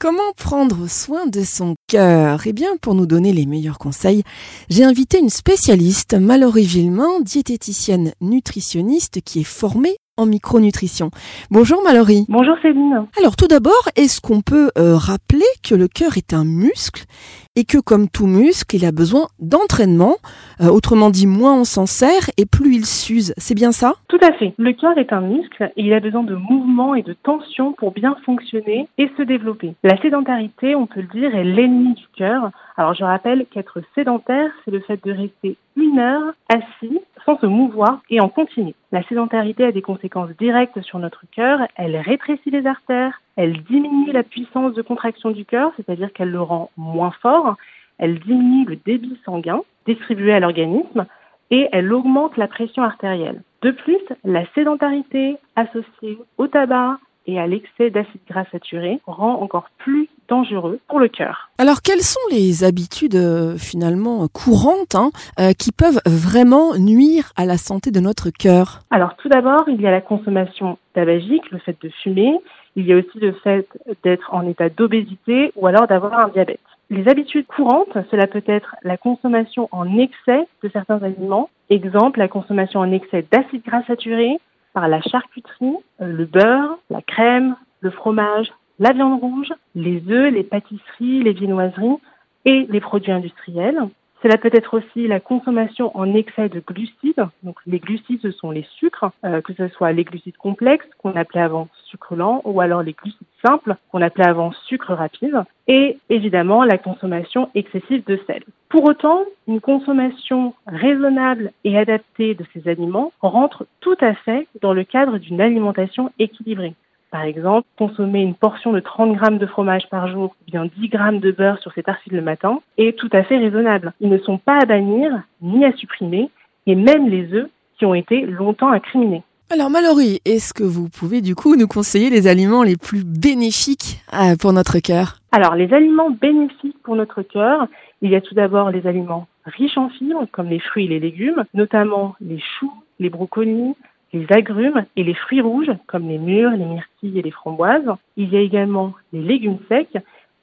Comment prendre soin de son cœur? Eh bien, pour nous donner les meilleurs conseils, j'ai invité une spécialiste, Mallory Villemain, diététicienne nutritionniste qui est formée en micronutrition. Bonjour Mallory. Bonjour Céline. Alors tout d'abord, est-ce qu'on peut euh, rappeler que le cœur est un muscle? Et que comme tout muscle, il a besoin d'entraînement euh, Autrement dit, moins on s'en sert et plus il s'use. C'est bien ça? Tout à fait. Le cœur est un muscle et il a besoin de mouvement et de tension pour bien fonctionner et se développer. La sédentarité, on peut le dire, est l'ennemi du cœur. Alors je rappelle qu'être sédentaire, c'est le fait de rester une heure assis sans se mouvoir et en continu. La sédentarité a des conséquences directes sur notre cœur. Elle rétrécit les artères, elle diminue la puissance de contraction du cœur, c'est-à-dire qu'elle le rend moins fort, elle diminue le débit sanguin distribué à l'organisme et elle augmente la pression artérielle. De plus, la sédentarité associée au tabac et à l'excès d'acide gras saturé rend encore plus dangereux pour le cœur. Alors quelles sont les habitudes euh, finalement courantes hein, euh, qui peuvent vraiment nuire à la santé de notre cœur? Alors tout d'abord, il y a la consommation tabagique, le fait de fumer, il y a aussi le fait d'être en état d'obésité ou alors d'avoir un diabète. Les habitudes courantes, cela peut être la consommation en excès de certains aliments, exemple la consommation en excès d'acide gras saturé par la charcuterie, euh, le beurre, la crème, le fromage, la viande rouge, les œufs, les pâtisseries, les viennoiseries et les produits industriels. Cela peut être aussi la consommation en excès de glucides. Donc les glucides, ce sont les sucres, euh, que ce soit les glucides complexes qu'on appelait avant sucre lent ou alors les glucides simples qu'on appelait avant sucre rapide. Et évidemment la consommation excessive de sel. Pour autant, une consommation raisonnable et adaptée de ces aliments rentre tout à fait dans le cadre d'une alimentation équilibrée. Par exemple, consommer une portion de 30 grammes de fromage par jour ou bien 10 grammes de beurre sur ses tartines le matin est tout à fait raisonnable. Ils ne sont pas à bannir ni à supprimer, et même les œufs qui ont été longtemps incriminés. Alors Mallory, est-ce que vous pouvez du coup nous conseiller les aliments les plus bénéfiques euh, pour notre cœur? Alors les aliments bénéfiques pour notre cœur, il y a tout d'abord les aliments riches en fibres comme les fruits et les légumes, notamment les choux, les brocolis, les agrumes et les fruits rouges comme les mûres, les myrtilles et les framboises. Il y a également les légumes secs.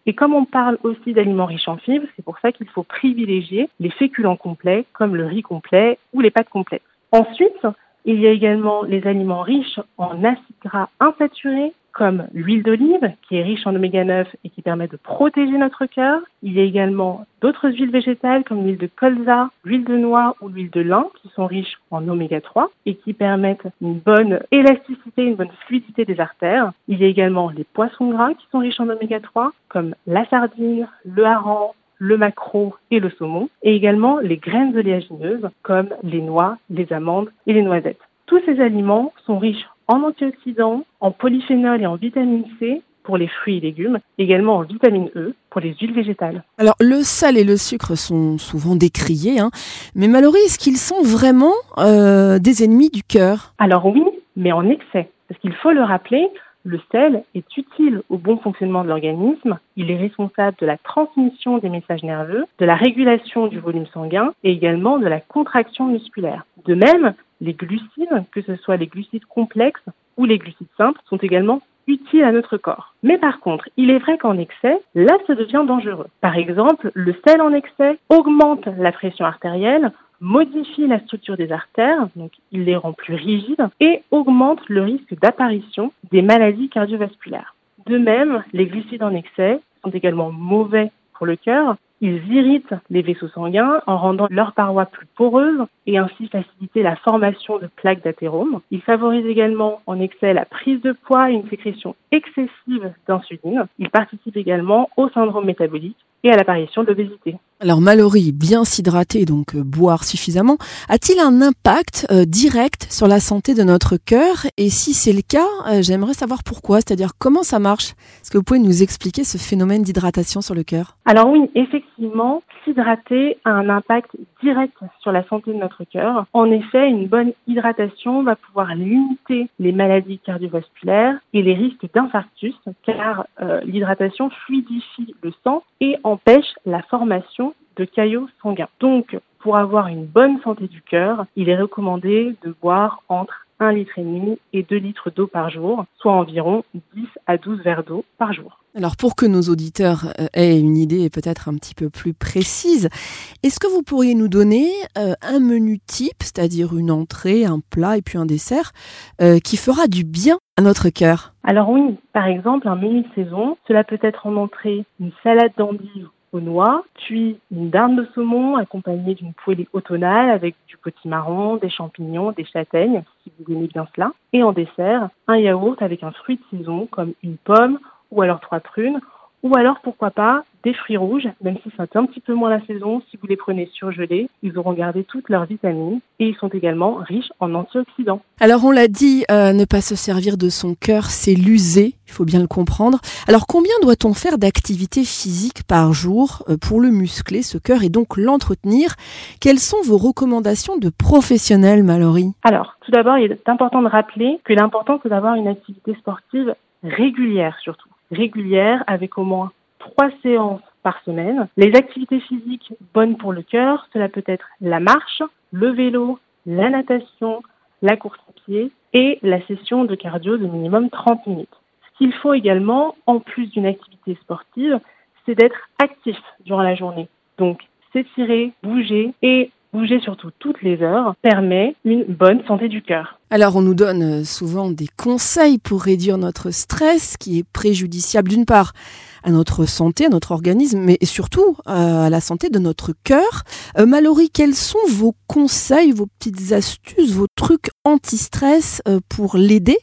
Et comme on parle aussi d'aliments riches en fibres, c'est pour ça qu'il faut privilégier les féculents complets comme le riz complet ou les pâtes complètes. Ensuite, il y a également les aliments riches en acides gras insaturés comme l'huile d'olive, qui est riche en oméga 9 et qui permet de protéger notre cœur. Il y a également d'autres huiles végétales comme l'huile de colza, l'huile de noix ou l'huile de lin, qui sont riches en oméga 3 et qui permettent une bonne élasticité, une bonne fluidité des artères. Il y a également les poissons gras qui sont riches en oméga 3, comme la sardine, le hareng, le maquereau et le saumon, et également les graines oléagineuses comme les noix, les amandes et les noisettes. Tous ces aliments sont riches en antioxydants, en polyphénol et en vitamine C pour les fruits et légumes, également en vitamine E pour les huiles végétales. Alors le sel et le sucre sont souvent décriés, hein, mais Mallory, est-ce qu'ils sont vraiment euh, des ennemis du cœur? Alors oui, mais en excès. Parce qu'il faut le rappeler, le sel est utile au bon fonctionnement de l'organisme. Il est responsable de la transmission des messages nerveux, de la régulation du volume sanguin et également de la contraction musculaire. De même, les glucides, que ce soit les glucides complexes ou les glucides simples, sont également utiles à notre corps. Mais par contre, il est vrai qu'en excès, là, ça devient dangereux. Par exemple, le sel en excès augmente la pression artérielle, modifie la structure des artères, donc il les rend plus rigides, et augmente le risque d'apparition des maladies cardiovasculaires. De même, les glucides en excès sont également mauvais pour le cœur. Ils irritent les vaisseaux sanguins en rendant leurs parois plus poreuses et ainsi faciliter la formation de plaques d'athérome. Ils favorisent également en excès la prise de poids et une sécrétion excessive d'insuline. Ils participent également au syndrome métabolique et à l'apparition de l'obésité. Alors Mallory, bien s'hydrater, donc euh, boire suffisamment, a-t-il un impact euh, direct sur la santé de notre cœur? Et si c'est le cas, euh, j'aimerais savoir pourquoi, c'est-à-dire comment ça marche? Est-ce que vous pouvez nous expliquer ce phénomène d'hydratation sur le cœur? Alors oui, effectivement, s'hydrater a un impact direct sur la santé de notre cœur. En effet, une bonne hydratation va pouvoir limiter les maladies cardiovasculaires et les risques d'infarctus, car l'hydratation fluidifie le sang et empêche la formation de caillots sanguins. Donc, pour avoir une bonne santé du cœur, il est recommandé de boire entre 1 litre et demi et 2 litres d'eau par jour, soit environ 10 à 12 verres d'eau par jour. Alors pour que nos auditeurs euh, aient une idée peut-être un petit peu plus précise, est-ce que vous pourriez nous donner euh, un menu type, c'est-à-dire une entrée, un plat et puis un dessert, euh, qui fera du bien à notre cœur? Alors oui, par exemple, un menu de saison, cela peut être en entrée une salade d'endives aux noix, puis une dinde de saumon accompagnée d'une poêlée automnale avec du potimarron, des champignons, des châtaignes, si vous aimez bien cela. Et en dessert, un yaourt avec un fruit de saison comme une pomme ou alors trois prunes, ou alors pourquoi pas des fruits rouges, même si c'est un petit peu moins la saison, si vous les prenez surgelés, ils auront gardé toutes leurs vitamines et ils sont également riches en antioxydants. Alors on l'a dit, euh, ne pas se servir de son cœur, c'est l'user, il faut bien le comprendre. Alors combien doit-on faire d'activité physique par jour euh, pour le muscler, ce cœur, et donc l'entretenir? Quelles sont vos recommandations de professionnels, Mallory? Alors, tout d'abord, il est important de rappeler que l'important c'est d'avoir une activité sportive régulière surtout régulière avec au moins trois séances par semaine. Les activités physiques bonnes pour le cœur, cela peut être la marche, le vélo, la natation, la course à pied et la session de cardio de minimum 30 minutes. Ce qu'il faut également, en plus d'une activité sportive, c'est d'être actif durant la journée. Donc, s'étirer, bouger et bouger surtout toutes les heures permet une bonne santé du cœur. Alors on nous donne souvent des conseils pour réduire notre stress qui est préjudiciable d'une part à notre santé, à notre organisme, mais surtout euh, à la santé de notre cœur. Euh, Mallory, quels sont vos conseils, vos petites astuces, vos trucs anti-stress pour l'aider,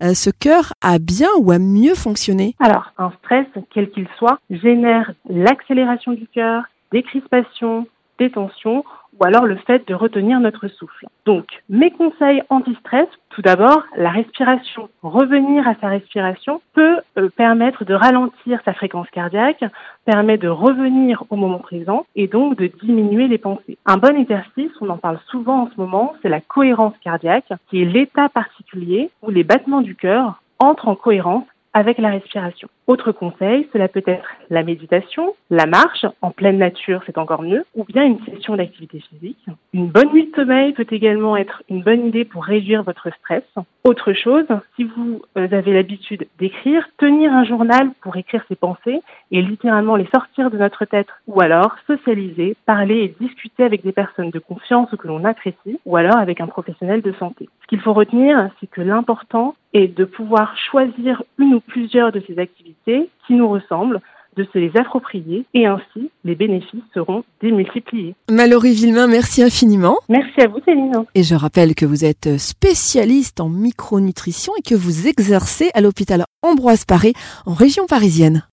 ce cœur, à bien ou à mieux fonctionner? Alors, un stress, quel qu'il soit, génère l'accélération du cœur, des crispations, des tensions ou alors le fait de retenir notre souffle. Donc, mes conseils anti-stress, tout d'abord, la respiration. Revenir à sa respiration peut euh, permettre de ralentir sa fréquence cardiaque, permet de revenir au moment présent et donc de diminuer les pensées. Un bon exercice, on en parle souvent en ce moment, c'est la cohérence cardiaque, qui est l'état particulier où les battements du cœur entrent en cohérence avec la respiration. Autre conseil, cela peut être la méditation, la marche en pleine nature, c'est encore mieux, ou bien une session d'activité physique. Une bonne nuit de sommeil peut également être une bonne idée pour réduire votre stress. Autre chose, si vous euh, avez l'habitude d'écrire, tenir un journal pour écrire ses pensées et littéralement les sortir de notre tête, ou alors socialiser, parler et discuter avec des personnes de confiance ou que l'on apprécie, ou alors avec un professionnel de santé. Ce qu'il faut retenir, c'est que l'important est de pouvoir choisir une ou plusieurs de ces activités qui nous ressemblent, de se les approprier et ainsi les bénéfices seront démultipliés. Mallory Villemain, merci infiniment. Merci à vous Céline. Et je rappelle que vous êtes spécialiste en micronutrition et que vous exercez à l'hôpital Ambroise Paré en région parisienne.